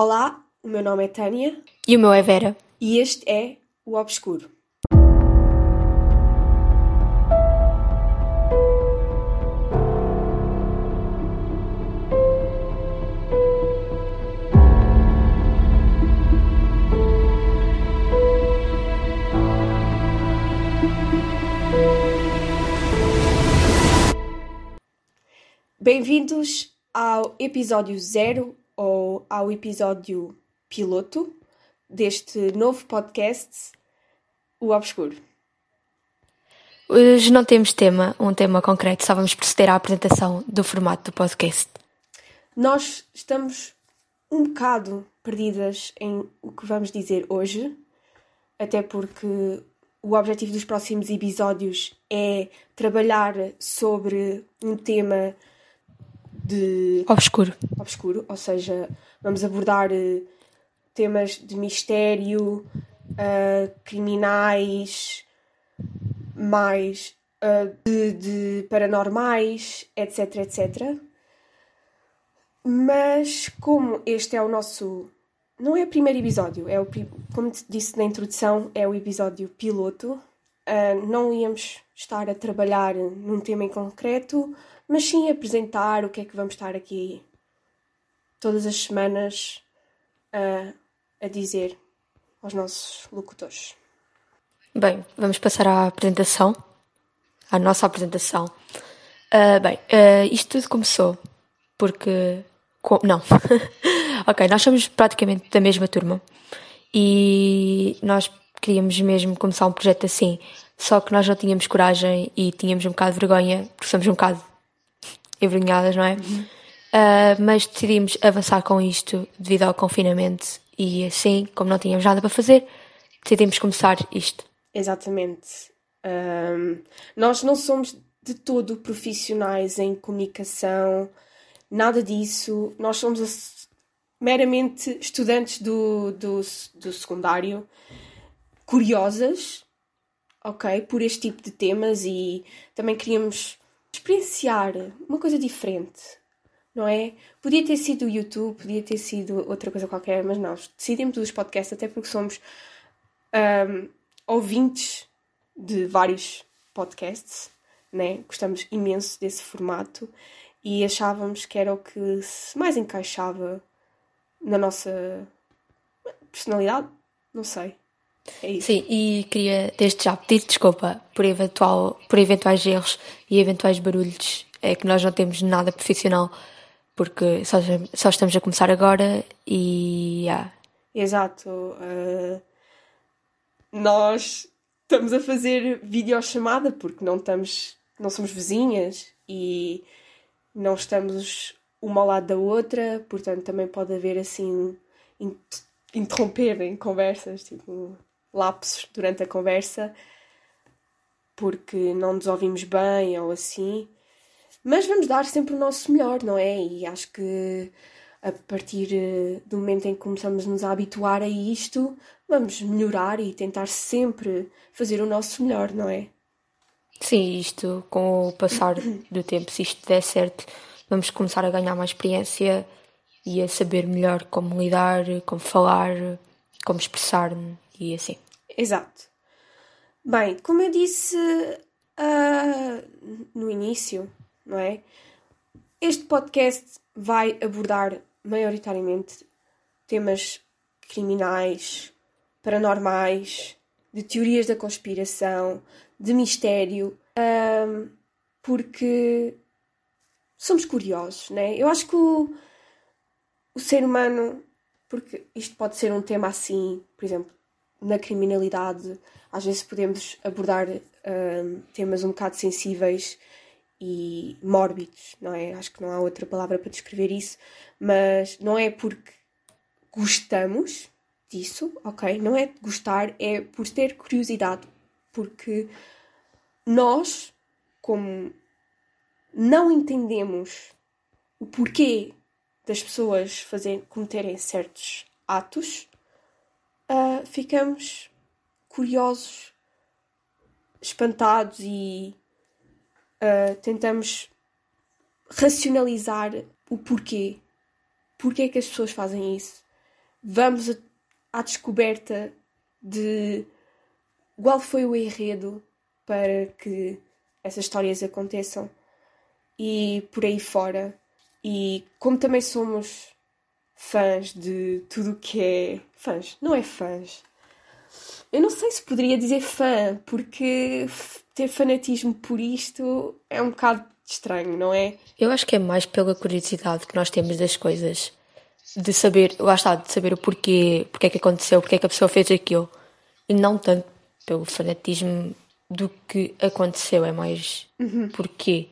Olá, o meu nome é Tânia E o meu é Vera. e este é o Obscuro. Bem-vindos ao episódio zero ou ao episódio piloto deste novo podcast, O Obscuro. Hoje não temos tema, um tema concreto, só vamos proceder à apresentação do formato do podcast. Nós estamos um bocado perdidas em o que vamos dizer hoje, até porque o objetivo dos próximos episódios é trabalhar sobre um tema de Obscuro. obscuro, ou seja, vamos abordar eh, temas de mistério, ah, criminais, mais ah, de, de paranormais, etc, etc. Mas como este é o nosso. Não é o primeiro episódio, é o, como te disse na introdução, é o episódio piloto. ah, não íamos estar a trabalhar num tema em concreto, mas sim apresentar o que é que vamos estar aqui todas as semanas a, a dizer aos nossos locutores. Bem, vamos passar à apresentação, à nossa apresentação. Ah, bem, ah, isto tudo começou porque. co- Não. ok, nós somos praticamente da mesma turma e nós queríamos mesmo começar um projeto assim, só que nós não tínhamos coragem e tínhamos um bocado de vergonha, porque somos um bocado envergonhadas, não é? Ah, mas decidimos avançar com isto devido ao confinamento e assim, como não tínhamos nada para fazer, decidimos começar isto. Exatamente. Ahm, nós não somos de todo profissionais em comunicação, nada disso. Nós somos meramente estudantes do, do, do secundário, curiosas, ok, por este tipo de temas e também queríamos experienciar uma coisa diferente, não é? Podia ter sido o YouTube, podia ter sido outra coisa qualquer, mas nós decidimos os podcasts até porque somos ahm, ouvintes de vários podcasts, né? Gostamos imenso desse formato e achávamos que era o que se mais encaixava na nossa personalidade, não sei. É. Sim, e queria desde já pedir desculpa por, eventual, por eventuais erros e eventuais barulhos. É que nós não temos nada profissional porque só, só estamos a começar agora e. yeah. Exato. ah, nós estamos a fazer videochamada porque não estamos, não somos vizinhas e não estamos uma ao lado da outra, portanto também pode haver assim in- interromperem conversas, tipo lapsos durante a conversa, porque não nos ouvimos bem ou assim. Mas vamos dar sempre o nosso melhor, não é? E acho que a partir eh, do momento em que começamos a nos habituar a isto, vamos melhorar e tentar sempre fazer o nosso melhor, não é? Sim, isto com o passar do tempo, se isto der certo, vamos começar a ganhar mais experiência e a saber melhor como lidar, como falar, como expressar e assim. Exato. Bem, como eu disse ah, no início, não é? Este podcast vai abordar maioritariamente temas criminais, paranormais, de teorias da conspiração, de mistério, ahm, porque somos curiosos, né? Eu acho que o, o ser humano, porque isto pode ser um tema assim, por exemplo, na criminalidade, às vezes podemos abordar ahm, temas um bocado sensíveis e mórbidos, não é? Acho que não há outra palavra para descrever isso, mas não é porque gostamos disso, ok? Não é gostar, é por ter curiosidade, porque nós, como não entendemos o porquê das pessoas fazerem, cometerem certos atos, ah, ficamos curiosos, espantados e ah, tentamos racionalizar o porquê. Porquê é que as pessoas fazem isso? vamos a- à descoberta de qual foi o enredo para que essas histórias aconteçam e por aí fora. E como também somos fãs de tudo o que é. Fãs, não é fãs. Eu não sei se poderia dizer fã, porque ter fanatismo por isto é um bocado estranho, não é? Eu acho que é mais pela curiosidade que nós temos das coisas. De saber, lá está, de saber o porquê, porque é que aconteceu, porque é que a pessoa fez aquilo. E não tanto pelo fanatismo do que aconteceu, é mais porquê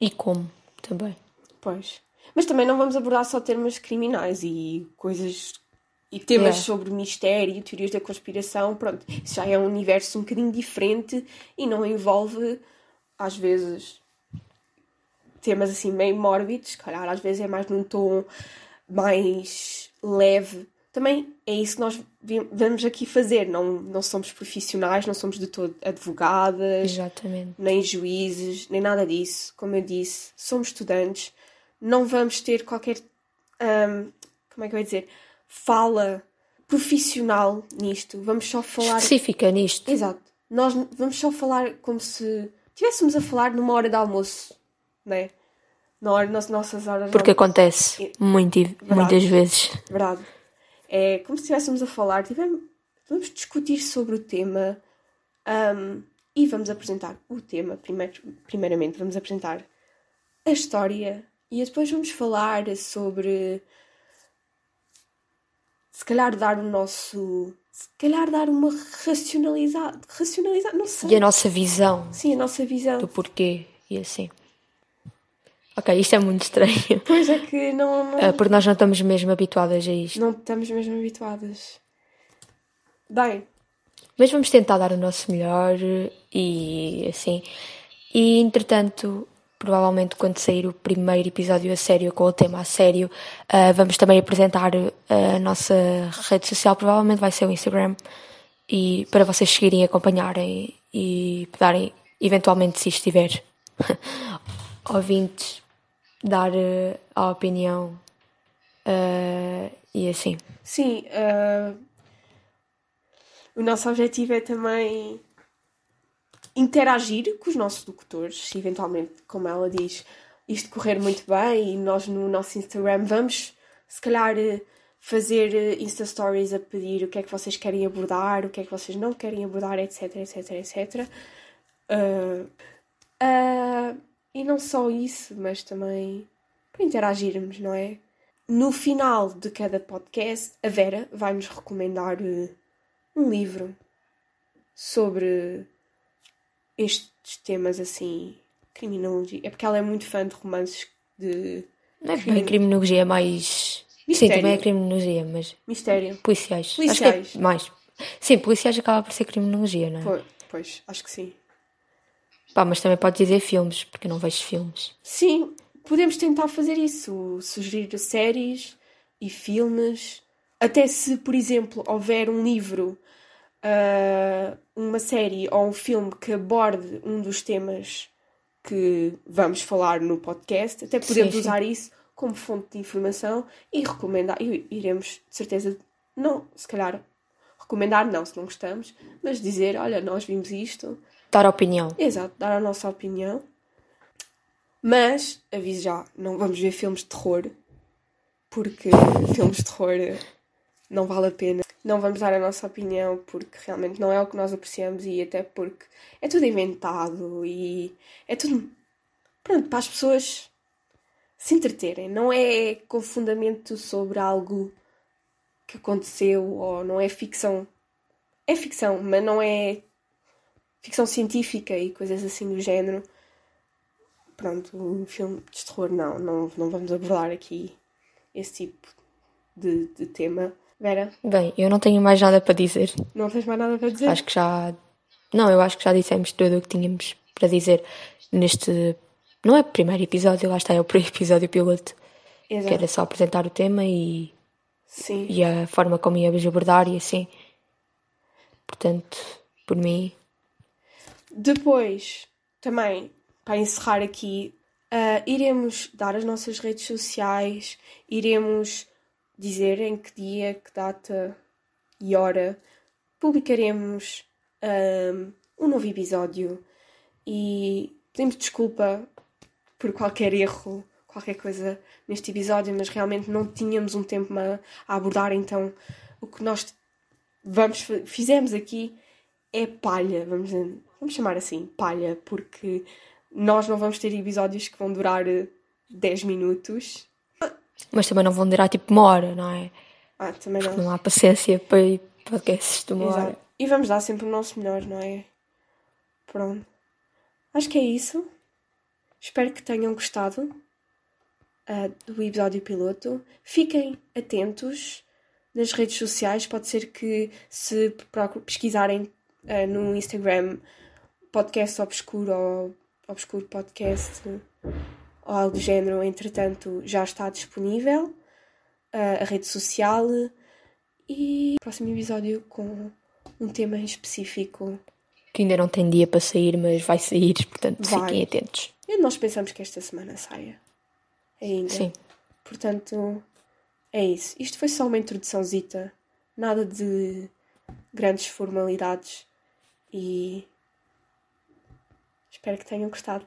e como também. Pois. Mas também não vamos abordar só temas criminais e coisas. e temas Yeah. sobre mistério, teorias da conspiração. Pronto, isso já é um universo um bocadinho diferente e não envolve, às vezes, temas assim meio mórbidos. Calhar, às vezes é mais num tom mais leve. Também é isso que nós vamos aqui fazer. Não, não somos profissionais, não somos de todo advogadas Exatamente. nem juízes, nem nada disso. Como eu disse, somos estudantes, não vamos ter qualquer. ahm, como é que eu ia dizer? Fala profissional nisto. Vamos só falar. Específica nisto. Exato. Nós vamos só falar como se estivéssemos a falar numa hora de almoço, né? Na hora, nas nossas horas de Porque almoço. acontece muito, e- muitas vezes. Verdade. É como se estivéssemos a falar, tivemos, vamos discutir sobre o tema ahm, e vamos apresentar o tema. Primeiro, primeiramente, vamos apresentar a história e depois vamos falar sobre. Se calhar dar o nosso. Se calhar dar uma racionalidade. Racionalidade, não sei. E a nossa visão Sim, a nossa visão. do porquê e assim. Ok, isto é muito estranho. Pois é que não, não, Ah, Porque nós não estamos mesmo habituadas a isto. não estamos mesmo habituadas. Bem, Mas vamos tentar dar o nosso melhor e assim. E entretanto, provavelmente quando sair o primeiro episódio a sério, com o tema a sério, ah, vamos também apresentar a nossa rede social, provavelmente vai ser o Instagram. E para vocês seguirem acompanharem e darem, eventualmente, se estiver ouvintes, dar eh, a opinião ah, e assim. Sim, o nosso objetivo é também interagir com os nossos locutores, se eventualmente, como ela diz, isto correr muito bem e nós no nosso Instagram vamos, se calhar, eh, fazer eh, Insta Stories a pedir o que é que vocês querem abordar, o que é que vocês não querem abordar, etc, etc, etc. Ah, ah, e não só isso, mas também para interagirmos, não é? No final de cada podcast, a Vera vai-nos recomendar eh, um livro sobre estes temas assim, criminologia. É porque ela é muito fã de romances de Não é bem criminologia, é mais. Sim, Mistério. também é criminologia, mas mistério. policiais. Policiais. Acho que é mais. Sim, policiais acaba por ser criminologia, não é? Pois, pois, acho que sim. Pá, mas também pode dizer filmes, porque não vejo filmes. Sim, podemos tentar fazer isso, sugerir séries e filmes. Até se, por exemplo, houver um livro, ah, uma série ou um filme que aborde um dos temas que vamos falar no podcast, até podemos Sim, sim. usar isso como fonte de informação e recomendar. E iremos, de certeza, não, se calhar, recomendar não, se não gostamos, mas dizer: olha, nós vimos isto, Dar opinião. Exato, dar a nossa opinião. Mas, aviso já, não vamos ver filmes de terror, porque filmes de terror não vale a pena. Não vamos dar a nossa opinião porque realmente não é o que nós apreciamos e até porque é tudo inventado e é tudo. Pronto, para as pessoas se entreterem. Não é com fundamento sobre algo que aconteceu ou não é ficção. É ficção, mas não é ficção científica e coisas assim do género. Pronto, um filme de terror não, não, não vamos abordar aqui esse tipo de, de tema. Vera, Bem, eu não tenho mais nada para dizer. não tens mais nada para dizer? Acho que já. Não, eu acho que já dissemos tudo o que tínhamos para dizer neste. Não é o primeiro episódio, lá está, é o episódio piloto. Exato. Que era só apresentar o tema e, Sim. e a forma como íamos abordar e assim. Portanto, por mim, Depois, também, para encerrar aqui, ah, iremos dar as nossas redes sociais, iremos dizer em que dia, que data e hora publicaremos um, um novo episódio e pedimos desculpa por qualquer erro, qualquer coisa neste episódio, mas realmente não tínhamos um tempo a, abordar, então o que nós vamos, fizemos aqui é palha, vamos, vamos chamar assim, palha, porque nós não vamos ter episódios que vão durar 10 minutos. Mas também não vão durar tipo uma hora, não é? Ah, também não. Porque não há paciência para podcasts de uma Exato. hora. E vamos dar sempre o nosso melhor, não é? Pronto. Acho que é isso. Espero que tenham gostado uh, do episódio piloto. Fiquem atentos nas redes sociais. Pode ser que se pesquisarem uh, no Instagram podcast obscuro ou obscuro podcast ou algo do género, entretanto já está disponível uh, a rede social e próximo episódio com um tema em específico. Que ainda não tem dia para sair, mas vai sair, portanto Vai. fiquem atentos. E nós pensamos que esta semana saia. Ainda. Sim. Portanto, é isso. Isto foi só uma introduçãozita. Nada de grandes formalidades. E espero que tenham gostado.